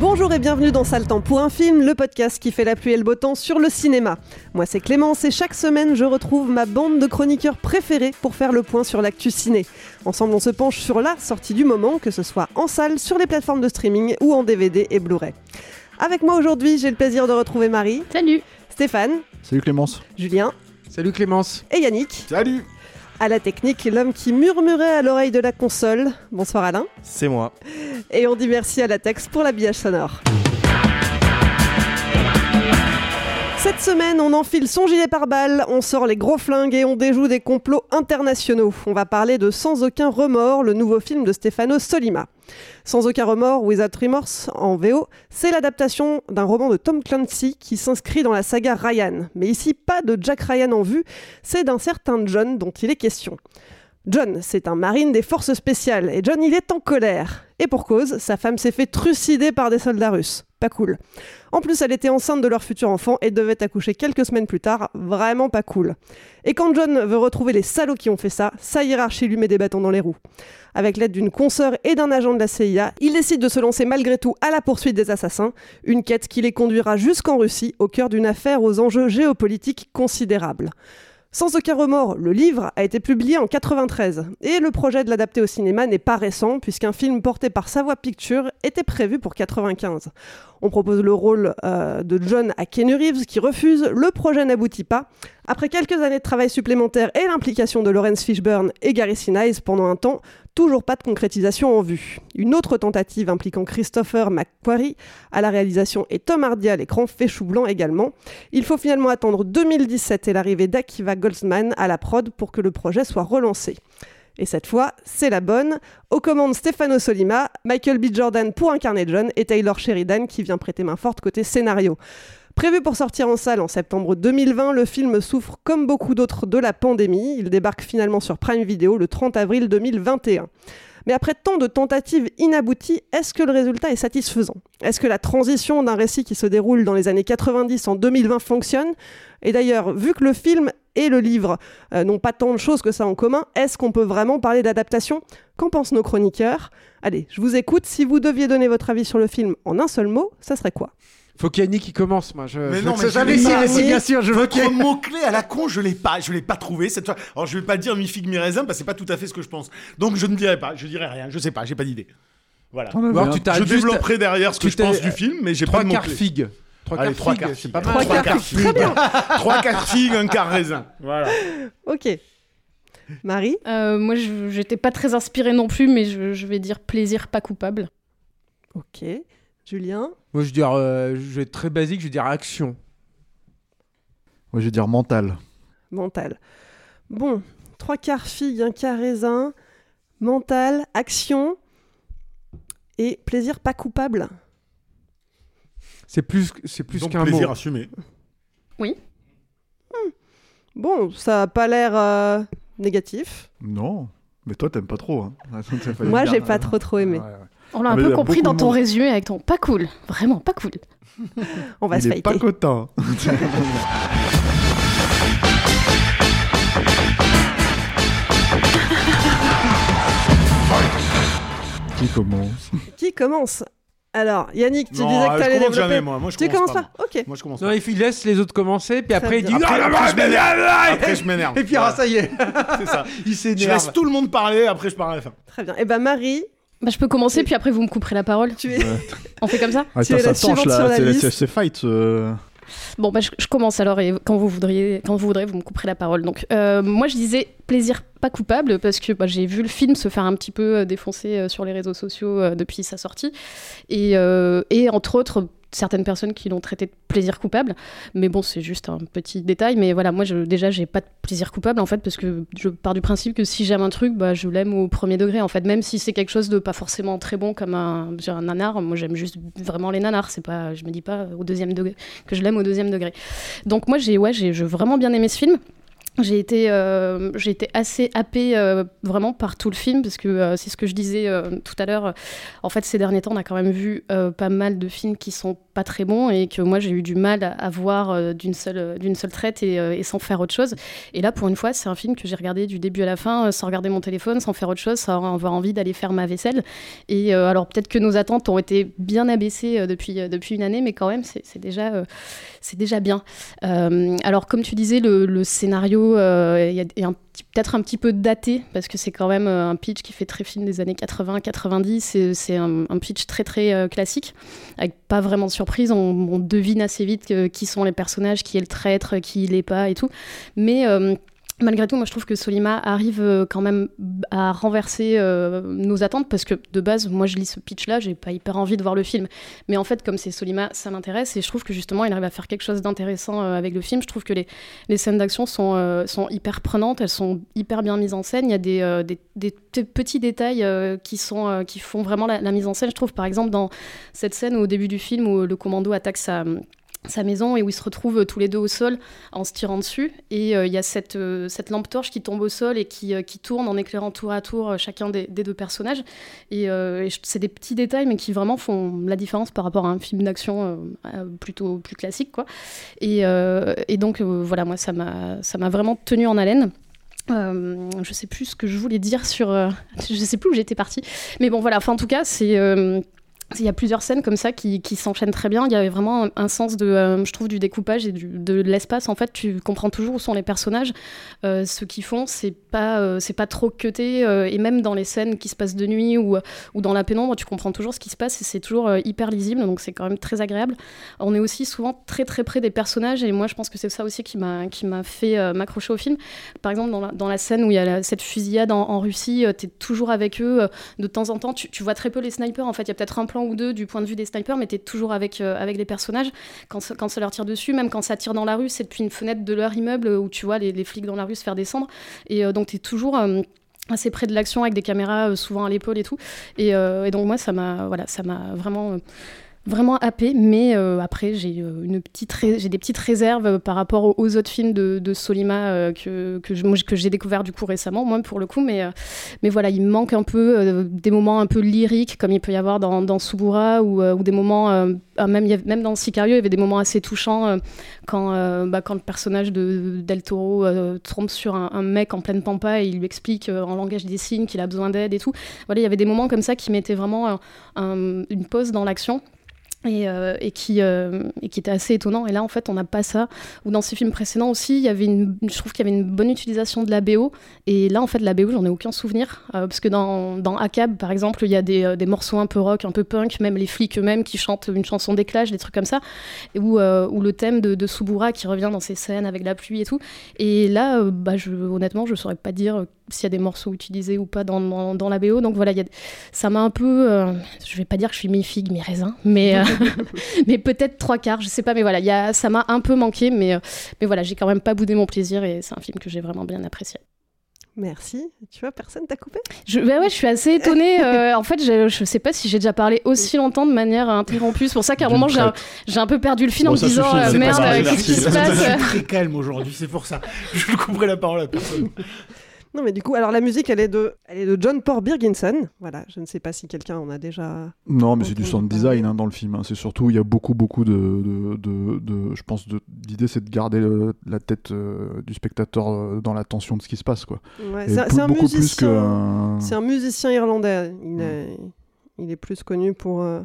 Bonjour et bienvenue dans Sale Temps pour un film, le podcast qui fait la pluie et le beau temps sur le cinéma. Moi c'est Clémence et chaque semaine je retrouve ma bande de chroniqueurs préférés pour faire le point sur l'actu ciné. Ensemble on se penche sur la sortie du moment, que ce soit en salle, sur les plateformes de streaming ou en DVD et Blu-ray. Avec moi aujourd'hui j'ai le plaisir de retrouver Marie. Salut Stéphane. Salut Clémence. Julien. Salut Clémence. Et Yannick. Salut. À la technique, l'homme qui murmurait à l'oreille de la console. Bonsoir Alain. C'est moi. Et on dit merci à la Tex pour l'habillage sonore. Cette semaine, on enfile son gilet pare-balles, on sort les gros flingues et on déjoue des complots internationaux. On va parler de Sans aucun remords, le nouveau film de Stefano Solima. Sans aucun remords, Without Remorse en VO, c'est l'adaptation d'un roman de Tom Clancy qui s'inscrit dans la saga Ryan. Mais ici, pas de Jack Ryan en vue, c'est d'un certain John dont il est question. John, c'est un marine des forces spéciales, et John, il est en colère. Et pour cause, sa femme s'est fait trucider par des soldats russes. Pas cool. En plus, elle était enceinte de leur futur enfant et devait accoucher quelques semaines plus tard. Vraiment pas cool. Et quand John veut retrouver les salauds qui ont fait ça, sa hiérarchie lui met des bâtons dans les roues. Avec l'aide d'une consoeur et d'un agent de la CIA, il décide de se lancer malgré tout à la poursuite des assassins, une quête qui les conduira jusqu'en Russie, au cœur d'une affaire aux enjeux géopolitiques considérables. Sans aucun remords, le livre a été publié en 93 et le projet de l'adapter au cinéma n'est pas récent puisqu'un film porté par Savoie Pictures était prévu pour 95. On propose le rôle euh, de John à Keanu Reeves qui refuse, le projet n'aboutit pas. Après quelques années de travail supplémentaire et l'implication de Lawrence Fishburne et Gary Sinise pendant un temps, toujours pas de concrétisation en vue. Une autre tentative impliquant Christopher McQuarrie à la réalisation et Tom Hardy à l'écran fait chou blanc également. Il faut finalement attendre 2017 et l'arrivée d'Akiva Goldsman à la prod pour que le projet soit relancé. Et cette fois, c'est la bonne. Aux commandes Stefano Solima, Michael B. Jordan pour incarner John et Taylor Sheridan qui vient prêter main forte côté scénario. Prévu pour sortir en salle en septembre 2020, le film souffre comme beaucoup d'autres de la pandémie. Il débarque finalement sur Prime Video le 30 avril 2021. Mais après tant de tentatives inabouties, est-ce que le résultat est satisfaisant? Est-ce que la transition d'un récit qui se déroule dans les années 90 en 2020 fonctionne? Et d'ailleurs, vu que le film et le livre euh, n'ont pas tant de choses que ça en commun, est-ce qu'on peut vraiment parler d'adaptation? Qu'en pensent nos chroniqueurs? Allez, je vous écoute. Si vous deviez donner votre avis sur le film en un seul mot, ça serait quoi? Faut qu'Yannick qui commence, moi. Je, mais je non, mais jamais je si, pas, mais bien sûr, je Votre mot-clé à la con, je l'ai pas, je l'ai pas trouvé cette fois. Alors je vais pas dire mi figue mi raisin parce que c'est pas tout à fait ce que je pense. Donc je ne dirai pas, je dirai rien, je sais pas, j'ai pas d'idée. Voilà. Alors, tu je développerai derrière ce que je pense du film, mais j'ai pas de Trois quarts mot-clé. figue. Trois Allez, quarts trois figue, quarts c'est figue. pas mal. Trois quarts quarts figue. Très bien. Trois quarts figues, un quart raisin. Voilà. Ok. Marie Euh, Moi, je- j'étais pas très inspirée non plus, mais je, je vais dire plaisir pas coupable. Ok. Julien Moi, je veux dire, euh, je vais être très basique, je vais dire action. Moi je vais dire mental. Mental. Bon, trois quarts figue, un quart raisin, mental, action et plaisir pas coupable. C'est plus, c'est plus qu'un plaisir mot. assumé. Bon, ça a pas l'air euh, négatif. Non, mais toi t'aimes pas trop. Hein. Moi, j'ai pas trop trop aimé. Ouais, ouais. On l'a Ah, un mais peu compris dans ton monde. résumé avec ton pas cool. Vraiment pas cool. On va se est pas fighter. content. Qui commence? Qui commence? Alors, Yannick, tu Non, disais que je t'allais commence développer. jamais, moi. Moi, je tu commence commences pas, pas, Ok. Moi, je commence Non, pas. il laisse les autres commencer, puis après il dit. Après, après, je m'énerve. Après, je m'énerve. Et puis ah, ça y est, C'est ça. il Je s'énerve. laisse tout le monde parler, après je parle à la fin. Très bien. Et ben Marie, Bah, je peux commencer, puis après vous me couperez la parole. tu es. On fait comme ça Tu es la suivante sur là, la liste. c'est c'est fight. Bon, bah, je, commence alors et quand vous voudriez, quand vous voudrez, vous me couperez la parole. Donc, euh, moi, je disais plaisir pas coupable parce que bah, j'ai vu le film se faire un petit peu euh, défoncer euh, sur les réseaux sociaux depuis sa sortie et entre autres certaines personnes qui l'ont traité de plaisir coupable. Mais bon, c'est juste un petit détail. Mais voilà, moi, je, déjà, j'ai pas de plaisir coupable en fait parce que je pars du principe que si j'aime un truc, bah, je l'aime au premier degré en fait. Même si c'est quelque chose de pas forcément très bon comme un, un nanar, moi j'aime juste vraiment les nanars. C'est pas, je me dis pas au deuxième degré que je l'aime au deuxième degré. Donc moi, j'ai ouais, j'ai vraiment bien aimé ce film. J'ai été, euh, été assez happée euh, vraiment par tout le film parce que euh, c'est ce que je disais tout à l'heure. En fait, ces derniers temps, on a quand même vu pas mal de films qui sont pas très bons et que moi j'ai eu du mal à, voir d'une seule, seule traite et, sans faire autre chose. Et là, pour une fois, c'est un film que j'ai regardé du début à la fin sans regarder mon téléphone, sans faire autre chose, sans avoir envie d'aller faire ma vaisselle. Et alors peut-être que nos attentes ont été bien abaissées depuis, depuis une année, mais quand même, c'est déjà, c'est déjà bien. Alors, comme tu disais, le scénario euh, y a- est peut-être un petit peu daté parce que c'est quand même euh, un pitch qui fait très film des années 80-90. C'est, un, un pitch très très euh, classique avec pas vraiment de surprise. On, devine assez vite qui sont les personnages, qui est le traître, qui l'est pas et tout. Mais euh, Malgré tout, moi je trouve que Solima arrive euh, quand même à renverser euh, nos attentes parce que de base, moi je lis ce pitch-là, j'ai pas hyper envie de voir le film. Mais en fait, comme c'est Solima, ça m'intéresse et je trouve que justement il arrive à faire quelque chose d'intéressant euh, avec le film. Je trouve que les, scènes d'action sont, hyper prenantes, elles sont hyper bien mises en scène. Il y a des, petits détails qui font vraiment la, la mise en scène. Je trouve par exemple dans cette scène au début du film où le commando attaque sa sa maison et où ils se retrouvent tous les deux au sol en se tirant dessus. Et euh, il y a cette, euh, cette lampe torche qui tombe au sol et qui, euh, qui tourne en éclairant tour à tour euh, chacun des, des deux personnages. Et, euh, c'est des petits détails, mais qui vraiment font la différence par rapport à un film d'action euh, euh, plutôt plus classique. Quoi. Et, euh, et donc, euh, voilà, moi, ça m'a vraiment tenu en haleine. Euh, je sais plus ce que je voulais dire sur. euh, je sais plus où j'étais partie. Mais bon, voilà. Enfin, en tout cas, c'est. euh, il y a plusieurs scènes comme ça qui, s'enchaînent très bien. Il y avait vraiment un, sens de, euh, je trouve, du découpage et de l'espace. En fait, tu comprends toujours où sont les personnages. Euh, ce qu'ils font, c'est pas, euh, c'est pas trop cuté. et même dans les scènes qui se passent de nuit ou, dans la pénombre, tu comprends toujours ce qui se passe et c'est toujours hyper lisible. Donc c'est quand même très agréable. On est aussi souvent très très près des personnages et moi je pense que c'est ça aussi qui m'a qui m'a fait m'accrocher au film. Par exemple, dans la, scène où il y a cette fusillade en, Russie, tu es toujours avec eux. de temps en temps, tu vois très peu les snipers. En fait, il y a peut-être un plan ou deux du point de vue des snipers, mais tu es toujours avec, euh, avec les personnages. Quand, quand ça leur tire dessus, même quand ça tire dans la rue, c'est depuis une fenêtre de leur immeuble où tu vois les, flics dans la rue se faire descendre. Et euh, donc, tu es toujours. euh, assez près de l'action avec des caméras euh, souvent à l'épaule et tout et, et donc moi ça m'a voilà ça m'a vraiment vraiment happé mais euh, après j'ai euh, une petite j'ai des petites réserves euh, par rapport aux, autres films de, Solima que que j'ai découvert du coup récemment moi pour le coup mais mais voilà il manque un peu des moments un peu lyriques comme il peut y avoir dans, dans Subura ou, ou des moments ah, même même dans Sicario il y avait des moments assez touchants quand bah, quand le personnage de Del Toro tombe sur un, mec en pleine pampa et il lui explique en langage des signes qu'il a besoin d'aide et tout. Voilà il y avait des moments comme ça qui mettaient vraiment un- un- une pause dans l'action et, euh, euh, et qui était assez étonnant. Et là, en fait, on n'a pas ça. Ou dans ces films précédents aussi, il y avait une, je trouve qu'il y avait une bonne utilisation de la BO. Et là, en fait, la BO, j'en ai aucun souvenir. Euh, parce que dans, dans par exemple, il y a des, des morceaux un peu rock, un peu punk, même les flics eux-mêmes qui chantent une chanson d'éclage, des trucs comme ça. Où le thème de, de Subura qui revient dans ces scènes avec la pluie et tout. Et là, bah, je, honnêtement, je saurais pas dire s'il y a des morceaux utilisés ou pas dans, dans, dans la BO. Donc voilà, il y a, ça m'a un peu. euh, je vais pas dire que je suis mi-figue, mi-raisin, mais, euh, mais peut-être trois quarts, je sais pas. Mais voilà, il y a, ça m'a un peu manqué, mais, euh, mais voilà, j'ai quand même pas boudé mon plaisir et c'est un film que j'ai vraiment bien apprécié. Merci. Tu vois, personne t'a coupé? Je, ouais, ouais, je suis assez étonnée. euh, en fait, je, je sais pas si j'ai déjà parlé aussi longtemps de manière interrompue. C'est pour ça qu'à un moment, j'ai un, j'ai un peu perdu le fil en me disant suffit, euh, merde, qu'est-ce qui se merci. passe? Je suis très calme aujourd'hui, c'est pour ça. Je couperai la parole à personne. Non, mais du coup, alors la musique, elle est de, elle est de John Paul Birginson. Voilà, je ne sais pas si quelqu'un en a déjà. Non, mais c'est du sound design hein, dans le film. hein. C'est surtout, il y a beaucoup, beaucoup de. de, de, de- je pense, de- l'idée, c'est de garder le- la tête euh, du spectateur euh, dans l'attention de ce qui se passe. Quoi. Ouais, c'est un- musicien. C'est un musicien irlandais. Il, est, il est plus connu pour, euh,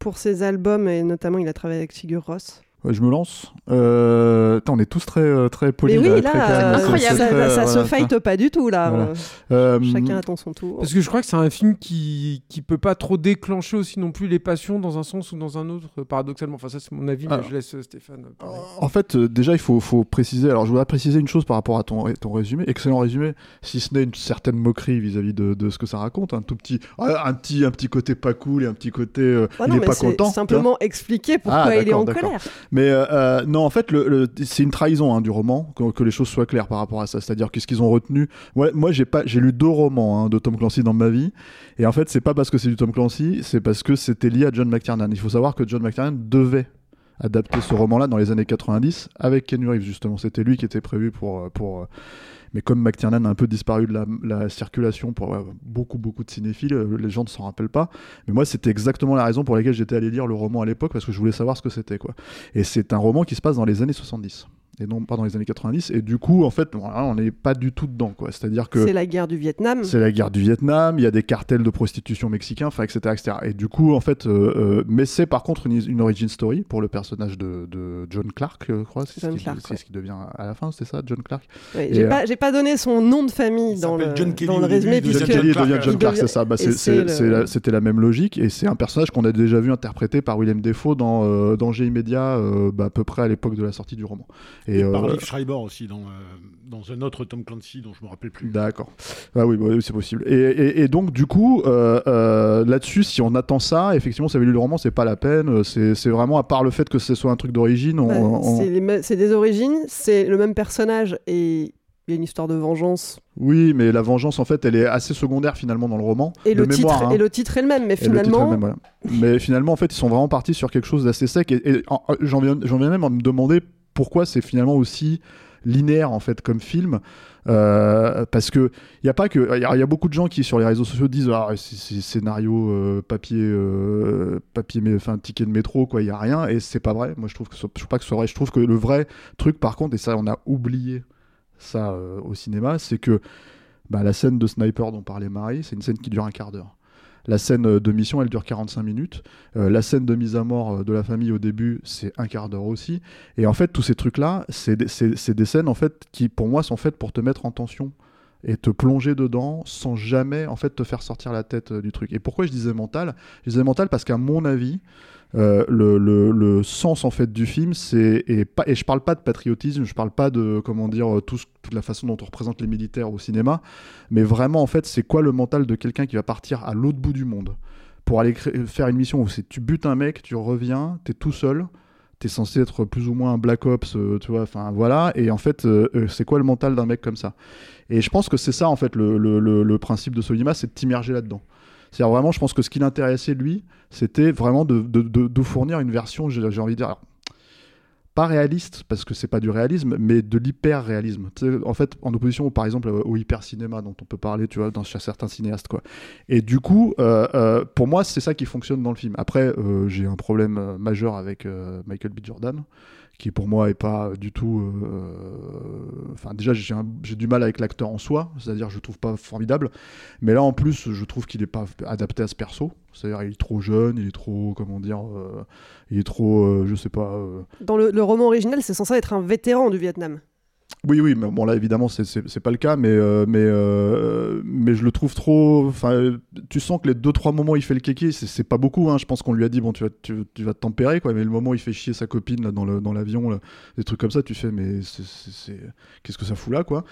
pour ses albums et notamment il a travaillé avec Sigur Ross. Ouais, je me lance. Euh, attends, on est tous très, euh, très polis. Mais oui, là, euh, incroyable. ça, très, ça voilà, se fight pas du tout là. Voilà. Euh, Euh, Chacun attend son tour. Parce que je crois que c'est un film qui, qui peut pas trop déclencher aussi non plus les passions dans un sens ou dans un autre, euh, paradoxalement. Enfin, ça, c'est mon avis, mais Alors. je laisse euh, Stéphane parler. En fait, euh, déjà, il faut, faut préciser. Alors, je voudrais préciser une chose par rapport à ton, ton résumé. Excellent résumé, si ce n'est une certaine moquerie vis-à-vis de, de ce que ça raconte. Un tout petit, ah, un petit, un petit côté pas cool et un petit côté, euh, Ah il non, est mais pas c'est content. simplement expliquer pourquoi Ah, il est en colère. Mais euh, euh, non, en fait, c'est une trahison hein, du roman, que, les choses soient claires par rapport à ça. C'est-à-dire qu'est-ce qu'ils ont retenu. Moi, j'ai lu deux romans hein, de Tom Clancy dans ma vie, et en fait, c'est pas parce que c'est du Tom Clancy, c'est parce que c'était lié à John McTiernan. Il faut savoir que John McTiernan devait adapter ce roman-là dans les années 90 avec Ken Reeves justement. C'était lui qui était prévu pour euh, pour. euh, mais comme McTiernan a un peu disparu de la, la circulation pour euh, beaucoup beaucoup de cinéphiles, les gens ne s'en rappellent pas. Mais moi, c'était exactement la raison pour laquelle j'étais allé lire le roman à l'époque parce que je voulais savoir ce que c'était quoi. Et c'est un roman qui se passe dans les années 70 et non pas dans les années 90. Et du coup, en fait, on n'est pas du tout dedans quoi. C'est-à-dire que C'est la guerre du Vietnam. c'est la guerre du Vietnam, il y a des cartels de prostitution mexicains, enfin, etc., etc. Et du coup, en fait, euh, euh, mais c'est par contre une, une origin story pour le personnage de, de John Clark, je crois. C'est ce John qui- Clark, c'est ouais. ce qui devient à la fin, c'est ça, John Clark? Ouais, J'ai euh, pas, j'ai pas donné son nom de famille dans le, John Kelly dans le résumé. John Kelly Clark, devient John Clark, c'est ça. Bah, et c'est- c'est c'est- le- c'est la- C'était la même logique, et c'est un personnage qu'on a déjà vu interprété par Willem Dafoe dans euh, Danger immédiat, euh, bah, à peu près à l'époque de la sortie du roman. Et, euh, par Liv Schreiber aussi, dans, euh, dans un autre Tom Clancy dont je me rappelle plus. D'accord. Ah oui, bah oui, c'est possible. Et, et- et donc, du coup, euh, euh, là-dessus, si on attend ça, effectivement, ça lu le roman, c'est pas la peine. C'est c'est vraiment, à part le fait que ce soit un truc d'origine. Ouais, on- c'est des origines, c'est le même personnage et il y a une histoire de vengeance. Oui, mais la vengeance, en fait, elle est assez secondaire finalement dans le roman. Et, le, mémoire, titre, hein. et le titre est le même, mais Et le titre est finalement, le même, voilà. Mais finalement, en fait, ils sont vraiment partis sur quelque chose d'assez sec. Et, et en- j'en viens, j'en viens même à me demander pourquoi c'est finalement aussi linéaire en fait comme film. Euh, parce que il y a beaucoup de gens qui sur les réseaux sociaux disent ah c'est scénario euh, papier euh, papier ticket de métro quoi il y a rien et c'est pas vrai. Moi je trouve que trouve pas que ce soit vrai. Je trouve que le vrai truc par contre et ça on a oublié ça au cinéma c'est que bah, la scène de sniper dont parlait Marie c'est une scène qui dure un quart d'heure la scène euh, de mission, elle dure 45 minutes. Euh, la scène de mise à mort euh, de la famille au début, c'est un quart d'heure aussi. Et en fait, tous ces trucs-là, c'est des- des scènes en fait qui, pour moi, sont faites pour te mettre en tension et te plonger dedans sans jamais en fait te faire sortir la tête du truc. Et pourquoi je disais mental? Je disais mental parce qu'à mon avis, euh, le, sens en fait du film, c'est et pas et je parle pas de patriotisme, je parle pas de comment dire euh, toute la façon dont on représente les militaires au cinéma, mais vraiment en fait c'est quoi le mental de quelqu'un qui va partir à l'autre bout du monde pour aller faire une mission où tu butes un mec, tu reviens, t'es tout seul. T'es censé être plus ou moins un Black Ops, euh, tu vois, enfin voilà, et en fait, c'est quoi le mental d'un mec comme ça? Et je pense que c'est ça, en fait, le- le principe de Solima, c'est de t'immerger là-dedans. C'est-à-dire vraiment, je pense que ce qui l'intéressait, lui, c'était vraiment de, fournir une version, j'ai envie de dire, pas réaliste, parce que c'est pas du réalisme, mais de l'hyper-réalisme. En fait, en opposition, par exemple, au hyper-cinéma dont on peut parler, tu vois, dans chez certains cinéastes, quoi. Et du coup, euh, euh, pour moi, c'est ça qui fonctionne dans le film. Après, euh, j'ai un problème majeur avec Michael B. Jordan, qui pour moi est pas du tout. euh, Enfin, déjà, j'ai du mal avec l'acteur en soi, c'est-à-dire je le trouve pas formidable. Mais là, en plus, je trouve qu'il est pas adapté à ce perso. C'est-à-dire, il est trop jeune, il est trop, comment dire, euh, il est trop, euh, je sais pas. euh, dans le roman original, c'est censé être un vétéran du Vietnam. Oui, oui, mais bon là évidemment c'est- pas le cas, mais euh, mais euh, mais je le trouve trop. Enfin, tu sens que les deux trois moments où il fait le kéké, c'est pas beaucoup. Hein. Je pense qu'on lui a dit bon tu vas tu, vas te tempérer quoi, mais le moment où il fait chier sa copine là, dans dans l'avion, là, des trucs comme ça, tu fais mais c'est- qu'est-ce que ça fout là quoi.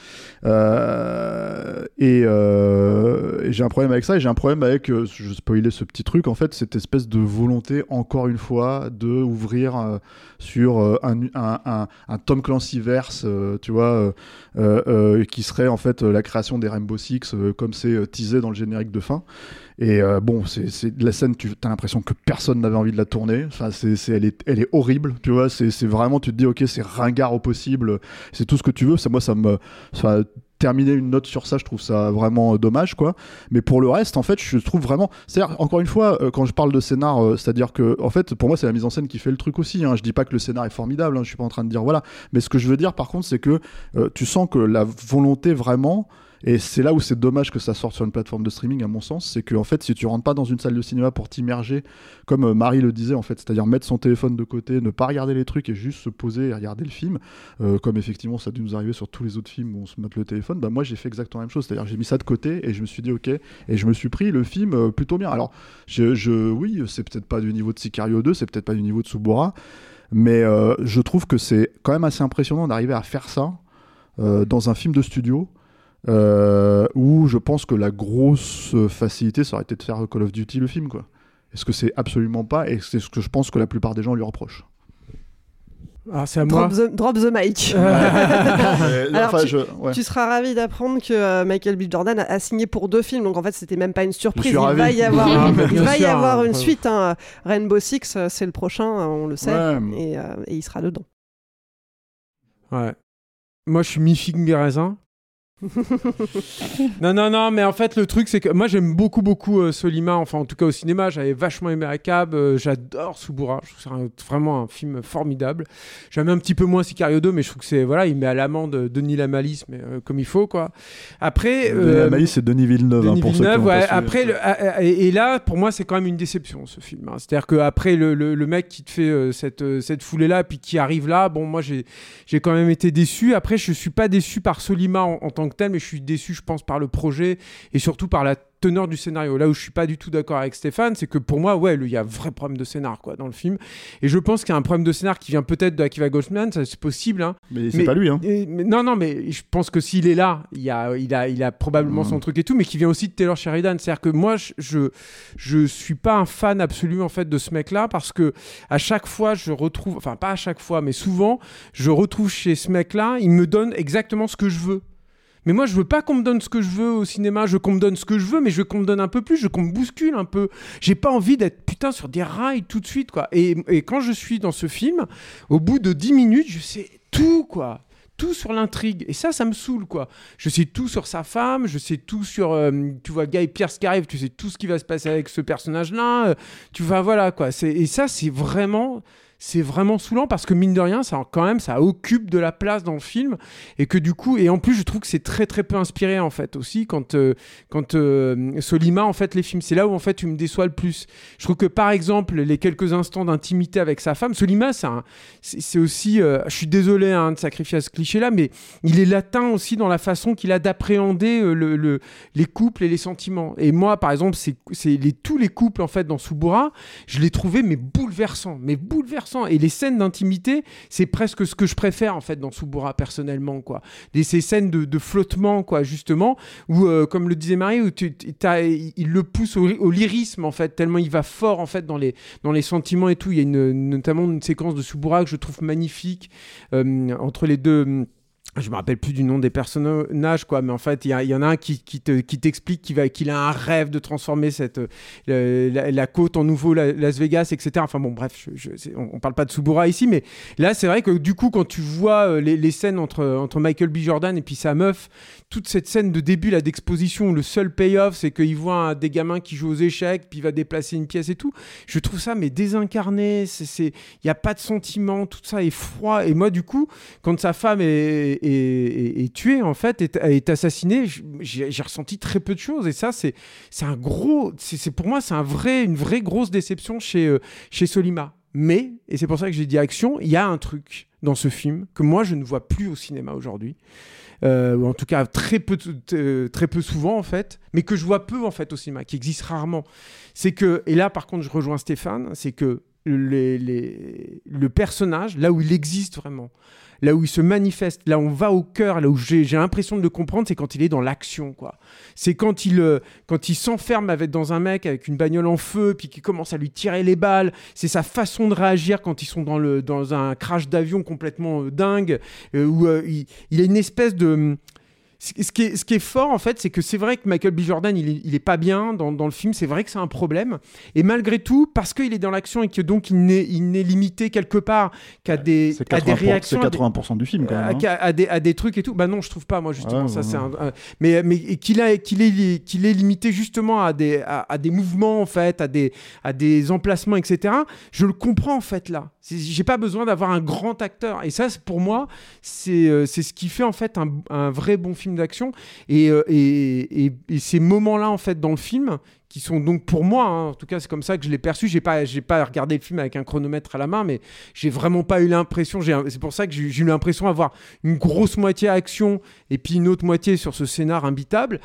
Euh, et j'ai un problème avec ça, et j'ai un problème avec je spoilais ce petit truc en fait, cette espèce de volonté encore une fois de ouvrir sur un, un, un, Tom Clancy verse, tu vois, euh, euh, euh, qui serait en fait la création des Rainbow Six, comme c'est teasé dans le générique de fin. Et bon, c'est la scène, tu as l'impression que personne n'avait envie de la tourner. Enfin, c'est elle, est, elle est horrible, tu vois. C'est vraiment, tu te dis, ok, c'est ringard au possible, c'est tout ce que tu veux. Ça, moi, ça me. Ça, terminer une note sur ça, je trouve ça vraiment euh, dommage, quoi. Mais pour le reste, en fait, je trouve vraiment. C'est-à-dire, encore une fois, euh, quand je parle de scénar, euh, c'est-à-dire que, en fait, pour moi, c'est la mise en scène qui fait le truc aussi. Hein. Je dis pas que le scénar est formidable, hein, je suis pas en train de dire voilà. Mais ce que je veux dire, par contre, c'est que tu sens que la volonté vraiment Et c'est là où c'est dommage que ça sorte sur une plateforme de streaming, à mon sens. C'est que, en fait, si tu rentres pas dans une salle de cinéma pour t'immerger, comme euh, Marie le disait, en fait, c'est-à-dire mettre son téléphone de côté, ne pas regarder les trucs et juste se poser et regarder le film, euh, comme effectivement ça a dû nous arriver sur tous les autres films où on se met le téléphone, bah moi j'ai fait exactement la même chose. C'est-à-dire j'ai mis ça de côté et je me suis dit ok, et je me suis pris le film euh, plutôt bien. Alors, je, je- oui, c'est peut-être pas du niveau de Sicario 2, c'est peut-être pas du niveau de Subora, mais je trouve que c'est quand même assez impressionnant d'arriver à faire ça dans un film de studio. Euh, où je pense que la grosse facilité ça aurait été de faire Call of Duty le film quoi. Est-ce que c'est absolument pas et c'est ce que je pense que la plupart des gens lui reprochent. Ah, c'est à moi. Drop the, drop the mic. Euh, Alors, enfin, tu, je- ouais. tu seras ravi d'apprendre que euh, Michael B. Jordan a, a signé pour deux films, donc en fait c'était même pas une surprise. Il ravi. va y avoir, Ah, il mais bien va y sûr, avoir hein. une suite. hein. Rainbow Six, euh, c'est le prochain, on le sait, Ouais. et, euh, et il sera dedans. Ouais. Moi, je suis mi-figue, mi-raisin. non, non, non, mais en fait, le truc, c'est que moi, j'aime beaucoup, beaucoup euh, Solima. Enfin, en tout cas, au cinéma, j'avais vachement aimé Akab. euh, J'adore Subura. Je trouve que c'est un- vraiment un film formidable. J'aime un petit peu moins Sicario 2, mais je trouve que c'est. Voilà, il met à l'amende Denis Lamalis, mais euh, comme il faut, quoi. Après. Denis euh, c'est Denis Villeneuve, hein, Denis pour ceux qui ouais. Après, le- et, et là, pour moi, c'est quand même une déception ce film. hein. C'est-à-dire qu'après le, le, le mec qui te fait euh, cette, euh, cette foulée-là, puis qui arrive là, bon, moi, j'ai j'ai quand même été déçu. Après, je suis pas déçu par Solima en, en tant que tel, mais je suis déçu, je pense, par le projet et surtout par la teneur du scénario. Là où je suis pas du tout d'accord avec Stéphane, c'est que pour moi, ouais, il y a un vrai problème de scénar quoi dans le film. Et je pense qu'il y a un problème de scénar qui vient peut-être de Akiva Goldsman, ça c'est possible. Hein. Mais c'est pas lui, hein. Et- mais non, non, mais je pense que s'il est là, il, y a, il, a, il a probablement son truc et tout, mais qui vient aussi de Taylor Sheridan. C'est-à-dire que moi, je, je, je suis pas un fan absolu en fait de ce mec-là parce que à chaque fois, je retrouve, enfin pas à chaque fois, mais souvent, je retrouve chez ce mec-là, il me donne exactement ce que je veux. Mais moi, je veux pas qu'on me donne ce que je veux au cinéma. Je veux qu'on me donne ce que je veux, mais je veux qu'on me donne un peu plus. Je veux qu'on me bouscule un peu. J'ai pas envie d'être putain sur des rails tout de suite, quoi. Et, et quand je suis dans ce film, au bout de 10 minutes, je sais tout, quoi. Tout sur l'intrigue. Et ça, ça me saoule, quoi. Je sais tout sur sa femme, je sais tout sur, euh, tu vois, Guy Pierce qui arrive, tu sais tout ce qui va se passer avec ce personnage-là. euh, tu vas, voilà, quoi. Et ça, c'est vraiment c'est vraiment saoulant parce que mine de rien ça quand même ça occupe de la place dans le film et que du coup et en plus je trouve que c'est très très peu inspiré en fait aussi quand euh, quand euh, Solima en fait les films. C'est là où en fait tu me déçois le plus. Je trouve que par exemple les quelques instants d'intimité avec sa femme Solima c'est aussi euh, je suis désolé hein, de sacrifier à ce cliché là mais il est latin aussi dans la façon qu'il a d'appréhender le, le- les couples et les sentiments. Et moi par exemple c'est les tous les couples en fait dans Subura je les trouvais mais bouleversants mais bouleversants et les scènes d'intimité c'est presque ce que je préfère en fait dans Subura personnellement quoi. Ces scènes de, flottement quoi justement où euh, comme le disait Marie où il le pousse au, lyrisme en fait tellement il va fort en fait dans les dans les sentiments et tout. Il y a notamment une séquence de Subura que je trouve magnifique euh, entre les deux je me rappelle plus du nom des personnages, quoi, mais en fait, il y, en a un qui, qui te- qui t'explique qu'il a un rêve de transformer cette, euh, la, côte en nouveau La- Las Vegas, etc. Enfin bon, bref, on, on parle pas de Subura ici, mais là, c'est vrai que du coup, quand tu vois euh, les, scènes entre, entre Michael B. Jordan et puis sa meuf, toute cette scène de début là d'exposition, le seul payoff, c'est qu'il voit des gamins qui jouent aux échecs, puis il va déplacer une pièce et tout. Je trouve ça, mais désincarné, il n'y a pas de sentiment, tout ça est froid. Et moi, du coup, quand sa femme est, est- tuée, en fait, est, est assassinée, j- j'ai ressenti très peu de choses. Et ça, c'est un gros. c'est Pour moi, c'est un vrai, une vraie grosse déception chez, euh, chez Solima. Mais, et c'est pour ça que j'ai dit action, il y a un truc dans ce film que moi, je ne vois plus au cinéma aujourd'hui. Euh, ou en tout cas très peu, euh, très peu souvent en fait, mais que je vois peu en fait au cinéma, qui existe rarement. C'est que, et là par contre je rejoins Stéphane, c'est que le personnage, là où il existe vraiment, là où il se manifeste, là où on va au cœur, là où j'ai l'impression de le comprendre, c'est quand il est dans l'action, quoi. C'est quand il, euh, quand il s'enferme avec, dans un mec avec une bagnole en feu, puis qu'il commence à lui tirer les balles. C'est sa façon de réagir quand ils sont dans, le, dans un crash d'avion complètement euh, dingue, euh, il, il a une espèce de... Ce qui, est, ce qui est fort, en fait, c'est que c'est vrai que Michael B. Jordan, il est, il est pas bien dans, dans le film. C'est vrai que c'est un problème. Et malgré tout, parce qu'il est dans l'action et que donc il n'est, il n'est limité quelque part qu'à des, à des 80%, réactions. c'est à des- 80% du film, quand même, à- hein. à, des, à des trucs et tout. Bah non, je trouve pas, moi, justement. Ouais, ça, ouais, c'est un- mais qu'il, a, qu'il, est, qu'il est limité justement à des, à, à des mouvements, en fait, à des, à des emplacements, etc. Je le comprends, en fait, là. C'est- J'ai pas besoin d'avoir un grand acteur. Et ça, pour moi, c'est, euh, c'est ce qui fait, en fait, un, un vrai bon film d'action. Et, euh, et, ces moments-là, en fait, dans le film, qui sont donc pour moi, hein, en tout cas, c'est comme ça que je l'ai perçu. J'ai pas, j'ai pas regardé le film avec un chronomètre à la main, mais j'ai vraiment pas eu l'impression. C'est pour ça que j'ai j'ai eu l'impression d'avoir une grosse moitié action et puis une autre moitié sur ce scénar imbitable.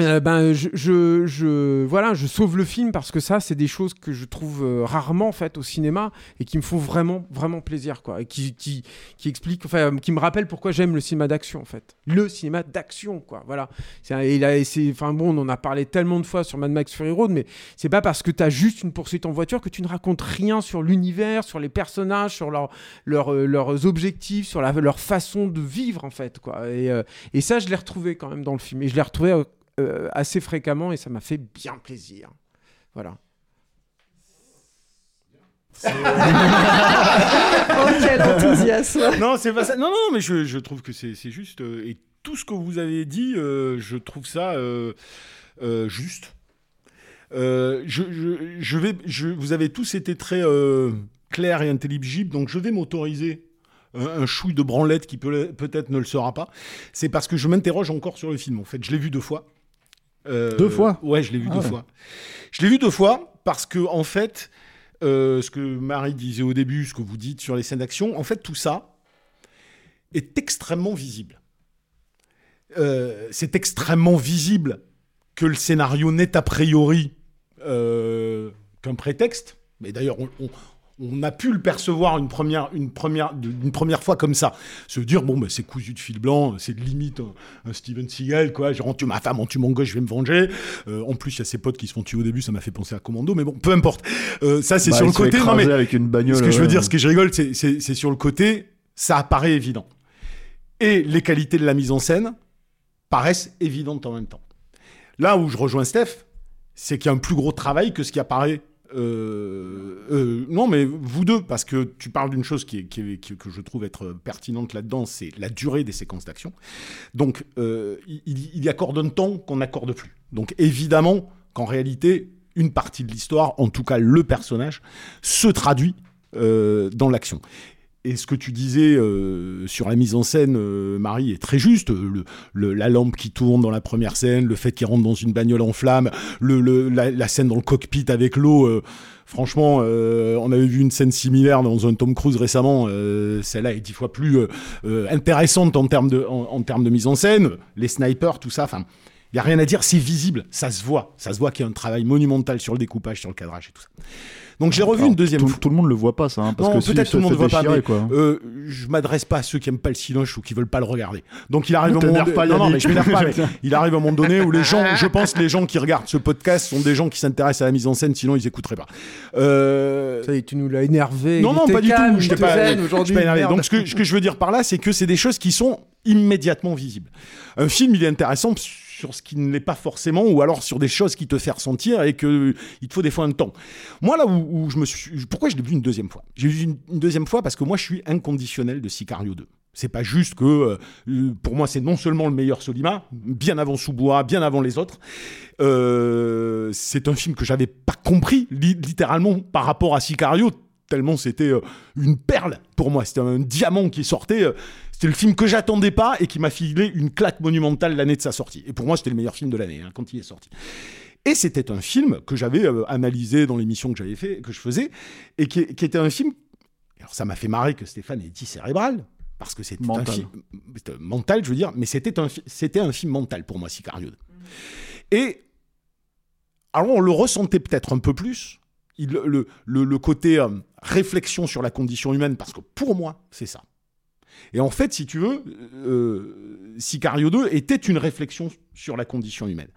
Euh, ben je, je, voilà je sauve le film parce que ça c'est des choses que je trouve euh, rarement en fait au cinéma et qui me font vraiment vraiment plaisir quoi. Et qui qui, qui expliquent enfin qui me rappellent pourquoi j'aime le cinéma d'action en fait. Le cinéma d'action quoi voilà. Et là, c'est enfin bon on en a parlé tellement de fois sur Mad Max Fury Road mais c'est pas parce que tu as juste une poursuite en voiture que tu ne racontes rien sur l'univers sur les personnages sur leur, leur, euh, leurs objectifs sur leur façon de vivre en fait quoi. Et, euh, et ça je l'ai retrouvé quand même dans le film. Et je l'ai retrouvé euh, assez fréquemment et ça m'a fait bien plaisir. Voilà. Oh, quel enthousiasme non, c'est pas ça. Non, non, mais je, je trouve que c'est c'est juste. euh, et tout ce que vous avez dit, euh, je trouve ça euh, euh, juste. Euh, je, je- je vais, je, vous avez tous été très euh, clairs et intelligibles, donc je vais m'autoriser un, un chouille de branlette qui peut- peut-être ne le sera pas. C'est parce que je m'interroge encore sur le film. En fait, je l'ai vu deux fois. Euh, Deux fois Ouais, je l'ai vu Ah deux ouais. fois. Je l'ai vu deux fois parce que, en fait, euh, ce que Marie disait au début, ce que vous dites sur les scènes d'action, en fait, tout ça est extrêmement visible. Euh, c'est extrêmement visible que le scénario n'est a priori euh, qu'un prétexte. Mais d'ailleurs, on, on- on a pu le percevoir une première, une première, une première fois comme ça. Se dire, bon, bah, c'est cousu de fil blanc, c'est limite un, un Steven Seagal, quoi. Genre, on tue ma femme, on tue mon gars, je vais me venger. Euh, en plus, il y a ses potes qui se font tuer au début, ça m'a fait penser à Commando, mais bon, peu importe. Euh, ça, c'est Bah, sur le côté. Non, mais avec une bagnole, ce que je veux ouais. dire, ce que je rigole, c'est- c'est c'est sur le côté, ça apparaît évident. Et les qualités de la mise en scène paraissent évidentes en même temps. Là où je rejoins Steph, c'est qu'il y a un plus gros travail que ce qui apparaît. Euh, euh, non, mais vous deux, parce que tu parles d'une chose qui que je trouve être pertinente là-dedans, c'est la durée des séquences d'action. Donc, euh, il, il accorde un temps qu'on n'accorde plus. Donc, évidemment qu'en réalité, une partie de l'histoire, en tout cas le personnage, se traduit dans l'action. Et ce que tu disais euh, sur la mise en scène, euh, Marie, est très juste. La lampe qui tourne dans la première scène, le fait qu'il rentre dans une bagnole en flammes, le, la, scène dans le cockpit avec l'eau. euh, franchement, on avait vu une scène similaire dans un Tom Cruise récemment. Celle-là est dix fois plus intéressante en termes, de, en, termes de mise en scène. Les snipers, tout ça. Il n'y a rien à dire, c'est visible, ça se voit. Ça se voit qu'il y a un travail monumental sur le découpage, sur le cadrage et tout ça. Donc j'ai revu Alors, une deuxième tout, fois. Tout le monde le voit pas ça, hein, parce non, que si, peut-être il tout le monde ne fait voit pas, mais quoi. euh, je m'adresse pas à ceux qui aiment pas le cinoche ou qui veulent pas le regarder. Donc il arrive Ne un moment t'énerve pas, non, non, mais Yannick. je m'énerve pas, mais il arrive un moment donné où les gens, je pense, les gens qui regardent ce podcast sont des gens qui s'intéressent à la mise en scène, sinon ils écouteraient pas. Euh, Ça y est, tu nous l'as énervé. non, non, pas du calme, tout. Je il t'ai pas, zen je aujourd'hui. t'ai pas énervé. Donc, ce que, ce que je veux dire par là, c'est que c'est des choses qui sont immédiatement visibles. Un film, il est intéressant sur ce qui ne l'est pas forcément, ou alors sur des choses qui te fait ressentir et que il te faut des fois un temps. Moi, là où, je me suis, pourquoi je l'ai vu une deuxième fois? J'ai vu une, deuxième fois parce que moi, je suis inconditionnel de Sicario 2. C'est pas juste que, euh, pour moi, c'est non seulement le meilleur Solima, bien avant Sous-Bois, bien avant les autres. Euh, c'est un film que j'avais pas compris, li- littéralement, par rapport à Sicario, tellement c'était euh, une perle pour moi. C'était un diamant qui sortait. C'était le film que j'attendais pas et qui m'a filé une claque monumentale l'année de sa sortie. Et pour moi, c'était le meilleur film de l'année hein, quand il est sorti. Et c'était un film que j'avais euh, analysé dans l'émission que j'avais fait, que je faisais, et qui, qui était un film. Alors ça m'a fait marrer que Stéphane ait dit cérébral, parce que c'était un Mental. film mental, je veux dire, mais c'était un, fi- c'était un film mental pour moi, Sicario 2. Et alors on le ressentait peut-être un peu plus, il- le, le- le côté euh, réflexion sur la condition humaine, parce que pour moi, c'est ça. Et en fait, si tu veux, euh, Sicario 2 était une réflexion sur la condition humaine.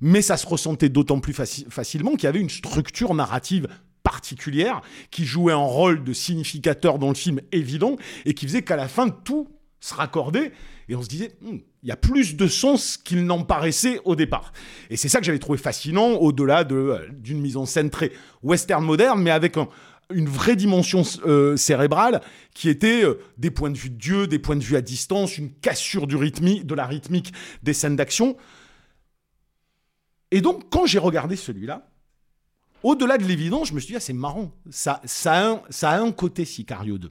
Mais ça se ressentait d'autant plus faci- facilement qu'il y avait une structure narrative particulière qui jouait un rôle de significateur dans le film évident et qui faisait qu'à la fin, tout se raccordait et on se disait, Hmm, il y a plus de sens qu'il n'en paraissait au départ. Et c'est ça que j'avais trouvé fascinant, au-delà de, euh, d'une mise en scène très western moderne, mais avec un- une vraie dimension euh, cérébrale qui était euh, des points de vue de Dieu, des points de vue à distance, une cassure de la rythmique des scènes d'action. Et donc, quand j'ai regardé celui-là, au-delà de l'évidence, je me suis dit, ah, c'est marrant, ça, ça, a un, côté Sicario 2.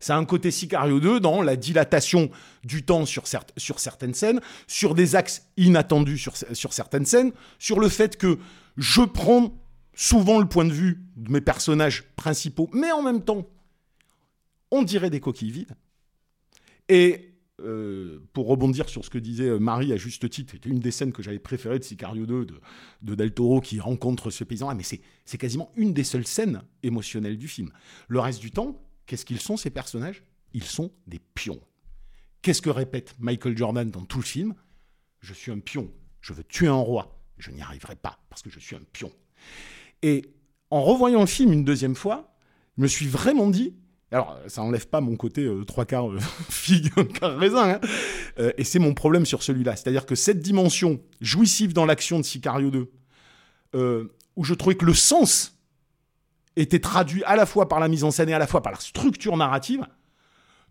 Ça a un côté Sicario 2 dans la dilatation du temps sur, sur certaines scènes, sur des axes inattendus sur, sur certaines scènes, sur le fait que je prends souvent le point de vue de mes personnages principaux, mais en même temps, on dirait des coquilles vides. Et euh, pour rebondir sur ce que disait euh, Marie à juste titre, c'était une des scènes que j'avais préférées de Sicario 2 de, de Del Toro qui rencontre ce paysan. Ah, mais c'est quasiment une des seules scènes émotionnelles du film. Le reste du temps, qu'est-ce qu'ils sont ces personnages? Ils sont des pions. Qu'est-ce que répète Michael Jordan dans tout le film? Je suis un pion. Je veux tuer un roi. Je n'y arriverai pas parce que je suis un pion. Et en revoyant le film une deuxième fois, je me suis vraiment dit, alors ça enlève pas mon côté euh, trois quarts euh, figue, un quart raisin, hein. Euh, et c'est mon problème sur celui-là. C'est-à-dire que cette dimension jouissive dans l'action de Sicario 2, euh, où je trouvais que le sens était traduit à la fois par la mise en scène et à la fois par la structure narrative,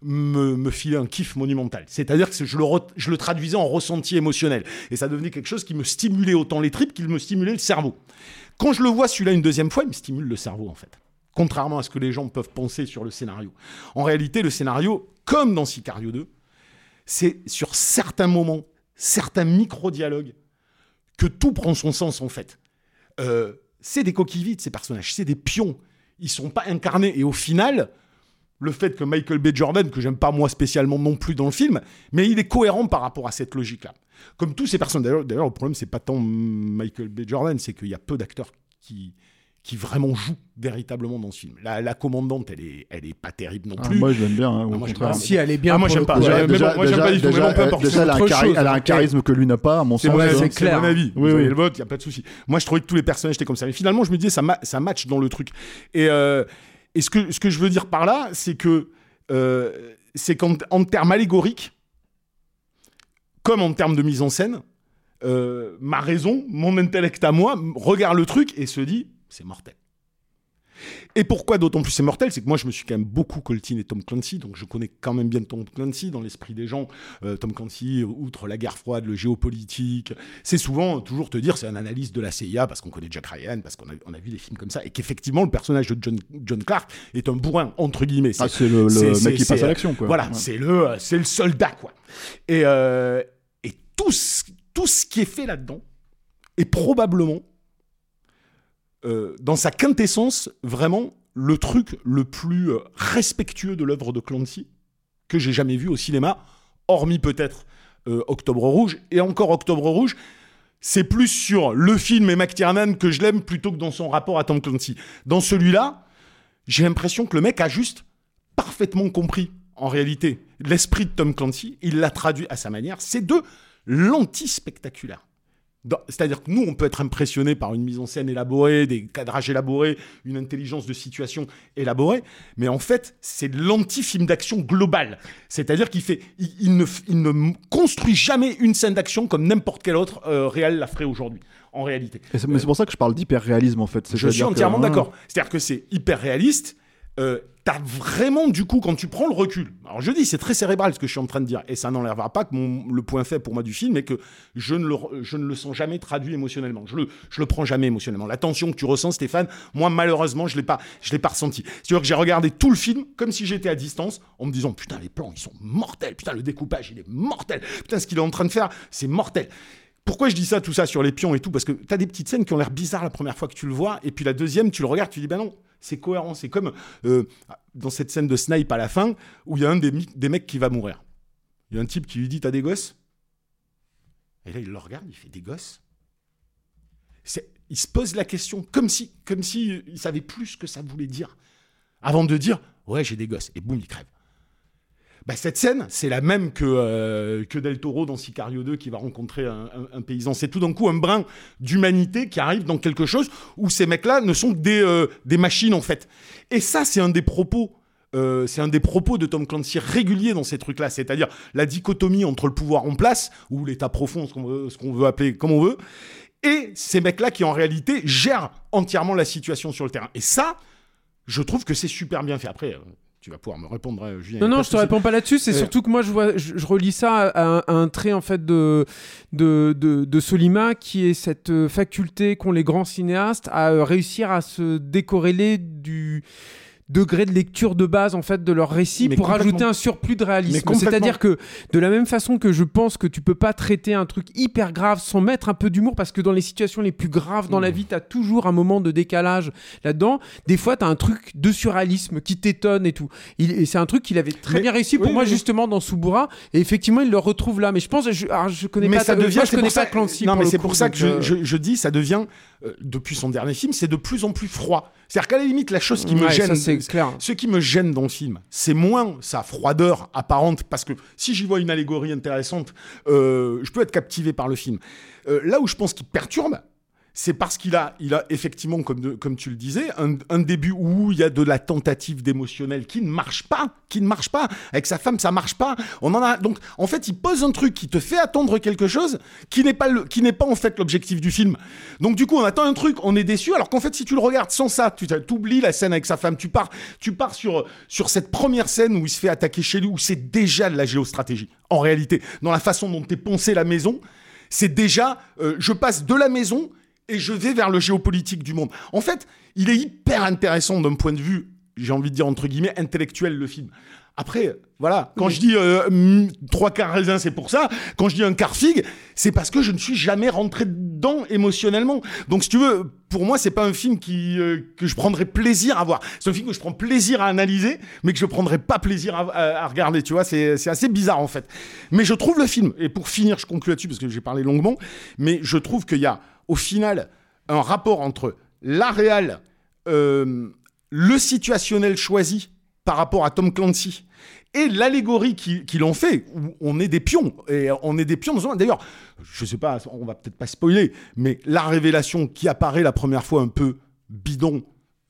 me, filait un kiff monumental. C'est-à-dire que je le traduisais en ressenti émotionnel. Et ça devenait quelque chose qui me stimulait autant les tripes qu'il me stimulait le cerveau. Quand je le vois celui-là une deuxième fois, il me stimule le cerveau en fait. Contrairement à ce que les gens peuvent penser sur le scénario. En réalité, le scénario, comme dans Sicario 2, c'est sur certains moments, certains micro-dialogues, que tout prend son sens en fait. Euh, c'est des coquilles ces personnages, c'est des pions. Ils sont pas incarnés. Et au final, le fait que Michael B. Jordan, que j'aime pas moi spécialement non plus dans le film, mais il est cohérent par rapport à cette logique-là. Comme tous ces personnes. D'ailleurs, d'ailleurs, le problème, c'est pas tant Michael B. Jordan, c'est qu'il y a peu d'acteurs qui, qui vraiment jouent véritablement dans ce film. La, la commandante, elle est, elle est pas terrible non Ah, plus. moi, je l'aime bien, hein, Ah, moi, pas. Si, elle est bien Ah, moi, j'aime pas. coup. Déjà, mais bon, moi, j'aime pas du tout, mais déjà, bon, peu importe. déjà, elle a un, autre chari- chose. elle a un charisme que lui n'a pas, à mon C'est sens. hein. c'est c'est clair. mon avis. Oui, Vous oui. le vote, il n'y a pas de souci. Moi, je trouvais que tous les personnages étaient comme ça. Mais finalement, je me disais, ça, ma- ça match dans le truc. Et, euh, et ce, que, ce que je veux dire par là, c'est que euh, c'est qu'en en termes allégoriques, comme en termes de mise en scène, euh, ma raison, mon intellect à moi, regarde le truc et se dit, c'est mortel. Et pourquoi d'autant plus c'est mortel C'est que moi, je me suis quand même beaucoup coltiné Tom Clancy, donc je connais quand même bien Tom Clancy dans l'esprit des gens. Euh, Tom Clancy, outre la guerre froide, le géopolitique, c'est souvent toujours te dire c'est un analyste de la CIA parce qu'on connaît Jack Ryan, parce qu'on a, on a vu des films comme ça, et qu'effectivement, le personnage de John, John Clark est un bourrin, entre guillemets. Ah, c'est le- le c'est- mec c'est- qui passe c'est- à l'action, quoi. Voilà, Ouais. c'est le, c'est le soldat, quoi. Et, euh, et tout, ce, tout ce qui est fait là-dedans est probablement euh, dans sa quintessence, vraiment le truc le plus euh, respectueux de l'œuvre de Clancy que j'ai jamais vu au cinéma, hormis peut-être euh, Octobre Rouge. Et encore Octobre Rouge, c'est plus sur le film et McTiernan que je l'aime plutôt que dans son rapport à Tom Clancy. Dans celui-là, j'ai l'impression que le mec a juste parfaitement compris, en réalité, l'esprit de Tom Clancy. Il l'a traduit à sa manière. C'est de l'anti-spectaculaire. C'est-à-dire que nous, on peut être impressionné par une mise en scène élaborée, des cadrages élaborés, une intelligence de situation élaborée, mais en fait, c'est l'anti-film d'action global. C'est-à-dire qu'il fait, il, il ne, il construit jamais une scène d'action comme n'importe quel autre euh, réel la ferait aujourd'hui, en réalité. Et c'est mais c'est pour ça que je parle d'hyper réalisme en fait. Je C'est-à-dire suis entièrement hein, d'accord. C'est-à-dire que c'est hyper réaliste. Euh, T'as vraiment, du coup, quand tu prends le recul. Alors, je dis, c'est très cérébral ce que je suis en train de dire. Et ça n'enlèvera pas que mon, le point fait pour moi du film est que je ne, le, je ne le sens jamais traduit émotionnellement. Je le, je le prends jamais émotionnellement. La tension que tu ressens, Stéphane, moi, malheureusement, je l'ai pas, je l'ai pas ressenti. C'est-à-dire que j'ai regardé tout le film comme si j'étais à distance en me disant, putain, les plans, ils sont mortels. Putain, le découpage, il est mortel. Putain, ce qu'il est en train de faire, c'est mortel. Pourquoi je dis ça, tout ça sur les pions et tout? Parce que tu as des petites scènes qui ont l'air bizarres la première fois que tu le vois, et puis la deuxième, tu le regardes, tu dis, ben non, c'est cohérent. C'est comme euh, dans cette scène de Snipe à la fin, où il y a un des, des mecs qui va mourir. Il y a un type qui lui dit, t'as des gosses? Et là, il le regarde, il fait des gosses? Il se pose la question, comme si, comme si euh, il savait plus ce que ça voulait dire, avant de dire, ouais, j'ai des gosses, et boum, il crève. Bah, cette scène, c'est la même que, euh, que Del Toro dans Sicario 2 qui va rencontrer un, paysan. C'est tout d'un coup un brin d'humanité qui arrive dans quelque chose où ces mecs-là ne sont que des, euh, des machines en fait. Et ça, c'est un des propos. euh, c'est un des propos de Tom Clancy réguliers dans ces trucs-là, c'est-à-dire la dichotomie entre le pouvoir en place, ou l'état profond, ce qu'on veut, veut appeler comme on veut, et ces mecs-là qui en réalité gèrent entièrement la situation sur le terrain. Et ça, je trouve que c'est super bien fait. Après, tu vas pouvoir me répondre, euh, Julien. Non, non, je te réponds pas là-dessus. C'est surtout que moi, je, vois, je, je relis ça à, un- à un trait en fait de, de, de, de Solima, qui est cette euh, faculté qu'ont les grands cinéastes à euh, réussir à se décorréler du degré de lecture de base en fait de leur récit Mais pour rajouter un surplus de réalisme. C'est-à-dire que de la même façon que je pense que tu peux pas traiter un truc hyper grave sans mettre un peu d'humour parce que dans les situations les plus graves dans Mmh. la vie, tu as toujours un moment de décalage là-dedans. Des fois, tu as un truc de surréalisme qui t'étonne et tout. Il- et c'est un truc qu'il avait très Mais- bien réussi pour oui, moi oui. justement dans Subura et effectivement, il le retrouve là mais je pense je, alors, je connais mais pas ça devient moi, je connais pas ça- Clancy non mais c'est pour ça que je, euh, je- je dis ça devient euh, depuis son dernier film c'est de plus en plus froid c'est à dire qu'à la limite la chose qui me gêne ça, c'est clair. ce qui me gêne dans le film c'est moins sa froideur apparente parce que si j'y vois une allégorie intéressante euh, je peux être captivé par le film Euh, là où je pense qu'il perturbe c'est parce qu'il a, il a effectivement, comme, comme tu le disais, un, début où il y a de la tentative d'émotionnel qui ne marche pas, qui ne marche pas. Avec sa femme, ça marche pas. On en a donc, en fait, il pose un truc qui te fait attendre quelque chose qui n'est pas pas en fait l'objectif du film. Donc du coup, on attend un truc, on est déçu. Alors qu'en fait, si tu le regardes sans ça, tu t'oublies la scène avec sa femme. Tu pars, tu pars sur sur cette première scène où il se fait attaquer chez lui, où c'est déjà de la géostratégie. En réalité, dans la façon dont est poncée la maison, c'est déjà, euh, je passe de la maison et je vais vers le géopolitique du monde. En fait, il est hyper intéressant d'un point de vue, j'ai envie de dire entre guillemets, intellectuel le film. Après, voilà, quand je dis euh, mm, trois quarts raisin, c'est pour ça. Quand je dis un quart figue, c'est parce que je ne suis jamais rentré dedans émotionnellement. Donc, si tu veux, pour moi, c'est pas un film qui, euh, que je prendrais plaisir à voir. C'est un film que je prends plaisir à analyser, mais que je prendrais pas plaisir à, à- à regarder. Tu vois, c'est c'est assez bizarre en fait. Mais je trouve le film, et pour finir, je conclue là-dessus parce que j'ai parlé longuement, mais je trouve qu'il y a au final un rapport entre la réal, euh, le situationnel choisi par rapport à Tom Clancy et l'allégorie qui- qu'ils ont fait, où on est des pions. Et on est des pions. D'ailleurs, je sais pas, on va peut-être pas spoiler, mais la révélation qui apparaît la première fois un peu bidon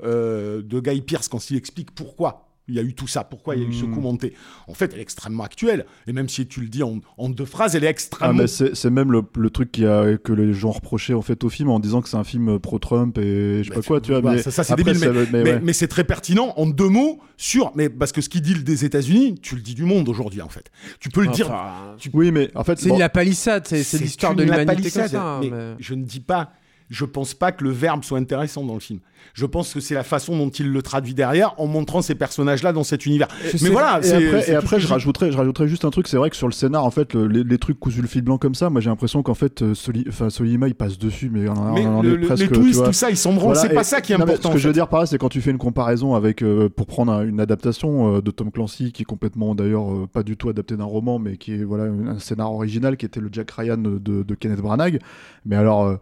euh, de Guy Pierce quand il explique pourquoi il y a eu tout ça, pourquoi il y a eu ce coup monté? En fait, elle est extrêmement actuelle. Et même si tu le dis en, en deux phrases, elle est Ah, extrêmement mais c'est c'est même le, le truc qui a, que les gens reprochaient en fait au film en disant que c'est un film pro-Trump et je sais pas quoi, tu vois. Voilà, mais ça, ça, c'est après, débile, mais, ça- mais mais- ouais. mais c'est très pertinent en deux mots sur. Mais parce que ce qui dit le des États-Unis, tu le dis du monde aujourd'hui en fait. Tu peux le dire. Enfin, tu- Oui, mais en fait, c'est bon, la palissade, c'est c'est l'histoire de l'humanité comme lapalissade, ça. hein, mais mais- Je ne dis pas. Je pense pas que le verbe soit intéressant dans le film. Je pense que c'est la façon dont il le traduit derrière en montrant ces personnages-là dans cet univers. Je mais voilà, Et après, et je, rajouterais, je rajouterais juste un truc, c'est vrai que sur le scénar, en fait, le- les, les trucs cousus le fil blanc comme ça, moi j'ai l'impression qu'en fait, euh, Soli, Solima il passe dessus, mais on, en- Mais on en le- est le- presque. les tu twists, vois. tout ça, ils s'en branlent. Voilà, c'est pas et- ça qui est non, important. Ce que en je veux dire par là, c'est quand tu fais une comparaison avec, euh, pour prendre un- une adaptation euh, de Tom Clancy, qui est complètement d'ailleurs euh, pas du tout adapté d'un roman, mais qui est voilà un scénar original, qui était le Jack Ryan de, de Kenneth Branagh. Mais alors.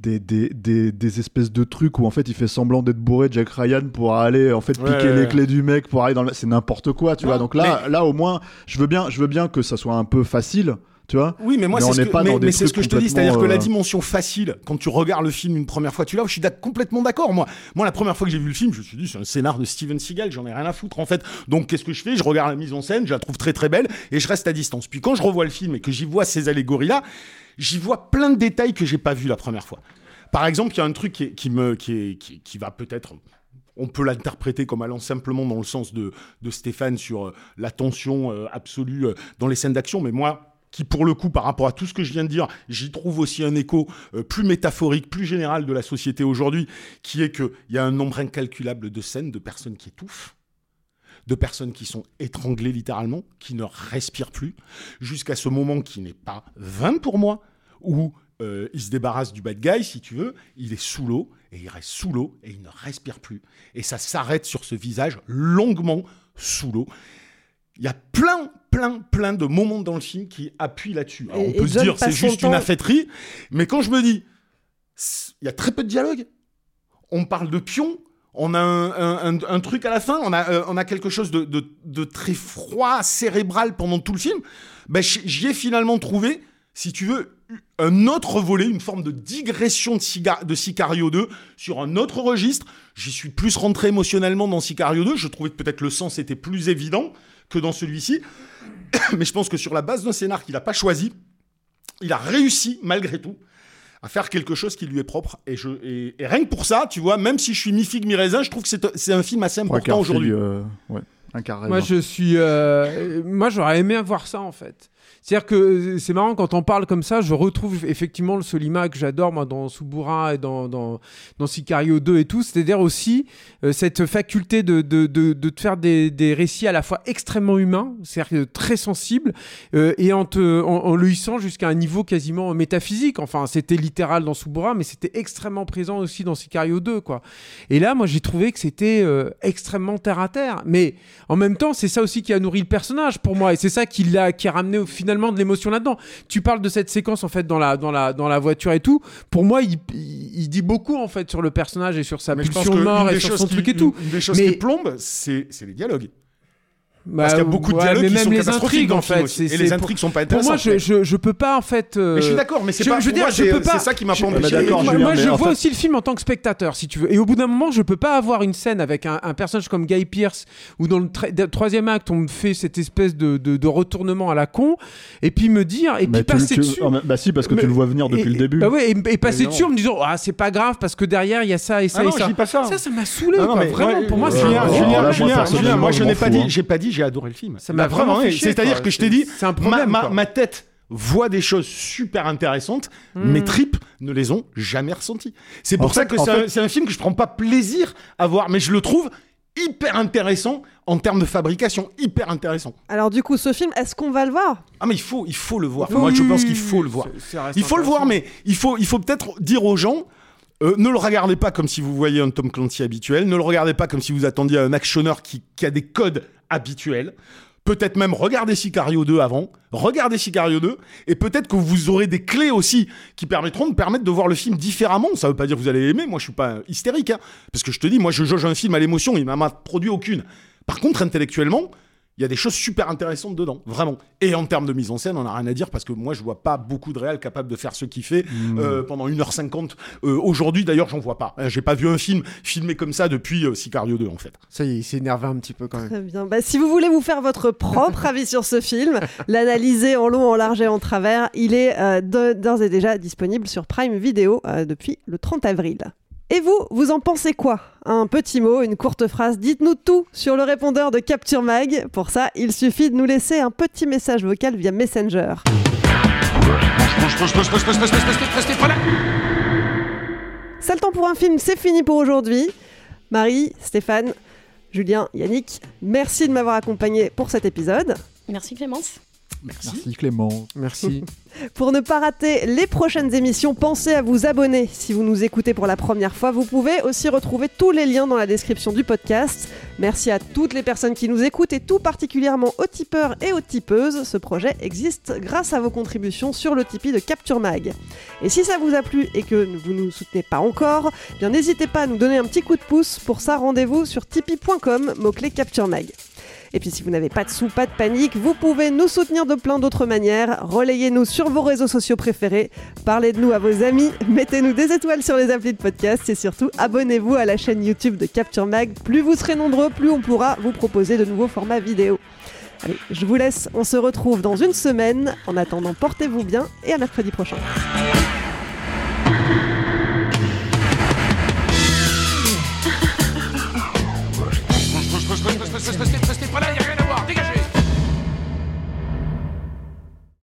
Des, des, des, des espèces de trucs où en fait il fait semblant d'être bourré Jack Ryan pour aller en fait Ouais, piquer ouais, les ouais. clés du mec pour aller dans le... c'est n'importe quoi tu Non, vois donc là mais- là au moins je veux bien je veux bien que ça soit un peu facile tu vois Oui, mais moi, c'est ce que, mais- mais ce je te dis, c'est-à-dire que la euh, dimension facile, quand tu regardes le film une première fois, tu l'as, je suis complètement d'accord. Moi, moi, la première fois que j'ai vu le film, je me suis dit, c'est un scénar de Steven Seagal, j'en ai rien à foutre en fait. Donc, qu'est-ce que je fais? Je regarde la mise en scène, je la trouve très très belle, et je reste à distance. Puis quand je revois le film et que j'y vois ces allégories-là, j'y vois plein de détails que j'ai pas vus la première fois. Par exemple, il y a un truc qui, me, qui, qui- qui va peut-être on peut l'interpréter comme allant simplement dans le sens de, de Stéphane sur euh, la tension euh, absolue dans les scènes d'action, mais moi, qui pour le coup, par rapport à tout ce que je viens de dire, j'y trouve aussi un écho euh, plus métaphorique, plus général de la société aujourd'hui, qui est qu'il y a un nombre incalculable de scènes de personnes qui étouffent, de personnes qui sont étranglées littéralement, qui ne respirent plus, jusqu'à ce moment qui n'est pas vain pour moi, où euh, il se débarrasse du bad guy, si tu veux, il est sous l'eau, et il reste sous l'eau, et il ne respire plus. Et ça s'arrête sur ce visage longuement sous l'eau. Il y a plein, plein, plein de moments dans le film qui appuient là-dessus. On peut se dire c'est juste une affaîtrie, mais quand je me dis, il y a très peu de dialogue, on parle de pion, on a un, un- un- un truc à la fin, on a, euh, on a quelque chose de, de- de très froid, cérébral pendant tout le film, ben, j'y ai finalement trouvé, si tu veux, un autre volet, une forme de digression de, de Sicario 2 sur un autre registre. J'y suis plus rentré émotionnellement dans Sicario 2. Je trouvais que peut-être le sens était plus évident que dans celui-ci. Mais je pense que sur la base d'un scénar qu'il n'a pas choisi, il a réussi, malgré tout, à faire quelque chose qui lui est propre. Et, je, et, et rien que pour ça, tu vois, même si je suis mi-figue, mi-raisin, je trouve que c'est un film assez important aujourd'hui. euh, ouais, un quart Moi, je suis. euh, Moi, j'aurais aimé avoir ça en fait. C'est-à-dire que euh, c'est marrant quand on parle comme ça, je retrouve effectivement le Solima que j'adore moi dans Subura et dans, dans, Sicario 2 et tout. C'est-à-dire aussi euh, cette faculté de, de, de, de te faire des, des récits à la fois extrêmement humains, c'est-à-dire que très sensibles, euh, et en, en, le hissant jusqu'à un niveau quasiment métaphysique. Enfin, c'était littéral dans Subura, mais c'était extrêmement présent aussi dans Sicario 2. Quoi. Et là, moi, j'ai trouvé que c'était euh, extrêmement terre à terre. Mais en même temps, c'est ça aussi qui a nourri le personnage pour moi, et c'est ça qui, l'a, qui a ramené au- finalement de l'émotion là-dedans. Tu parles de cette séquence en fait dans la, dans la, dans la voiture et tout. Pour moi, il, il, il dit beaucoup en fait sur le personnage et sur sa pulsion de mort et sur son qui- truc et tout. Une des choses Mais- qui plombe, c'est c'est les dialogues. Bah, Parce qu'il y a beaucoup de ouais, dialogues mais qui même sont les catastrophiques intrigues dans en film fait. aussi. c'est- Et c'est les pour- intrigues sont pas Pour moi, intéressantes, je, mais- je, je peux pas en fait. euh, Mais je suis d'accord, mais c'est je- pas- Je veux pour dire, moi, je c'est- peux pas. c'est ça qui m'a pas empêché le moi, moi, mais je vois fait- aussi le film en tant que spectateur, si tu veux. Et au bout d'un moment, je peux pas avoir une scène avec un, un personnage comme Guy Pearce où dans le tra- de- troisième acte, on me fait cette espèce de, de, de retournement à la con, et puis me dire, et puis tu- passer tu- dessus. ah, mais- bah si, parce que Mais- tu le vois venir depuis et- le début. Bah ouais, et, et passer non. dessus en me disant, ah, c'est pas grave parce que derrière, il y a ça et ça Ah et non, ça. je dis pas ça. Ça, ça m'a saoulé. Ah non, quoi. mais Vraiment, ouais, pour moi, euh, c'est Julien, Julien, moi, Julien, personnellement, Julien, moi je je n'ai pas fous, dit, hein. j'ai pas dit j'ai adoré le film. Ça m'a vraiment C'est-à-dire que je t'ai dit, C'est un problème, ma, ma- tête voit des choses super intéressantes, Hmm. mes tripes ne les ont jamais ressenties. C'est pour En ça fait- que c'est fait- un, film que je prends pas plaisir à voir, mais je le trouve hyper intéressant en termes de fabrication, hyper intéressant. Alors du coup, ce film, est-ce qu'on va le voir? Ah mais il faut, il faut le voir. Oui, Moi je pense qu'il faut le voir. Il faut le voir, mais il faut, il faut peut-être dire aux gens. euh, ne le regardez pas comme si vous voyez un Tom Clancy habituel. Ne le regardez pas comme si vous attendiez un actionneur qui, qui a des codes habituels. Peut-être même regardez Sicario 2 avant, regardez Sicario 2, et peut-être que vous aurez des clés aussi qui permettront de permettre de voir le film différemment. Ça veut pas dire que vous allez aimer, moi je suis pas hystérique, hein. parce que je te dis, moi je jauge un film à l'émotion, il m'a produit aucune. Par contre, intellectuellement, il y a des choses super intéressantes dedans, vraiment. Et en termes de mise en scène, on n'a rien à dire parce que moi, je vois pas beaucoup de réels capables de faire ce qu'il fait euh, pendant 1h50. Euh, Aujourd'hui, d'ailleurs, j'en vois pas. Euh, J'ai pas vu un film filmé comme ça depuis euh, Sicario 2, en fait. Ça y est, il s'est énervé un petit peu quand même. Très bien. Bah, si vous voulez vous faire votre propre avis sur ce film, l'analyser en long, en large et en travers, il est euh, d'ores et déjà disponible sur Prime Video euh, depuis le 30 avril. Et vous, vous en pensez quoi? Un petit mot, une courte phrase, dites-nous tout sur le répondeur de Capture Mag. Pour ça, il suffit de nous laisser un petit message vocal via Messenger. C'est le temps pour un film, c'est fini pour aujourd'hui. Marie, Stéphane, Julien, Yannick, merci de m'avoir accompagné pour cet épisode. Merci Clémence. Merci. Merci Clément. Merci. Pour ne pas rater les prochaines émissions, pensez à vous abonner. Si vous nous écoutez pour la première fois, vous pouvez aussi retrouver tous les liens dans la description du podcast. Merci à toutes les personnes qui nous écoutent et tout particulièrement aux tipeurs et aux tipeuses. Ce projet existe grâce à vos contributions sur le Tipeee de Capture Mag. Et si ça vous a plu et que vous ne nous soutenez pas encore, eh bien n'hésitez pas à nous donner un petit coup de pouce. Pour ça, rendez-vous sur tipeee.com, mot-clé Capture Mag. Et puis si vous n'avez pas de sous, pas de panique, vous pouvez nous soutenir de plein d'autres manières. Relayez-nous sur vos réseaux sociaux préférés, parlez de nous à vos amis, mettez-nous des étoiles sur les applis de podcast et surtout abonnez-vous à la chaîne YouTube de Capture Mag. Plus vous serez nombreux, plus on pourra vous proposer de nouveaux formats vidéo. Allez, je vous laisse, on se retrouve dans une semaine. En attendant, portez-vous bien et à mercredi prochain.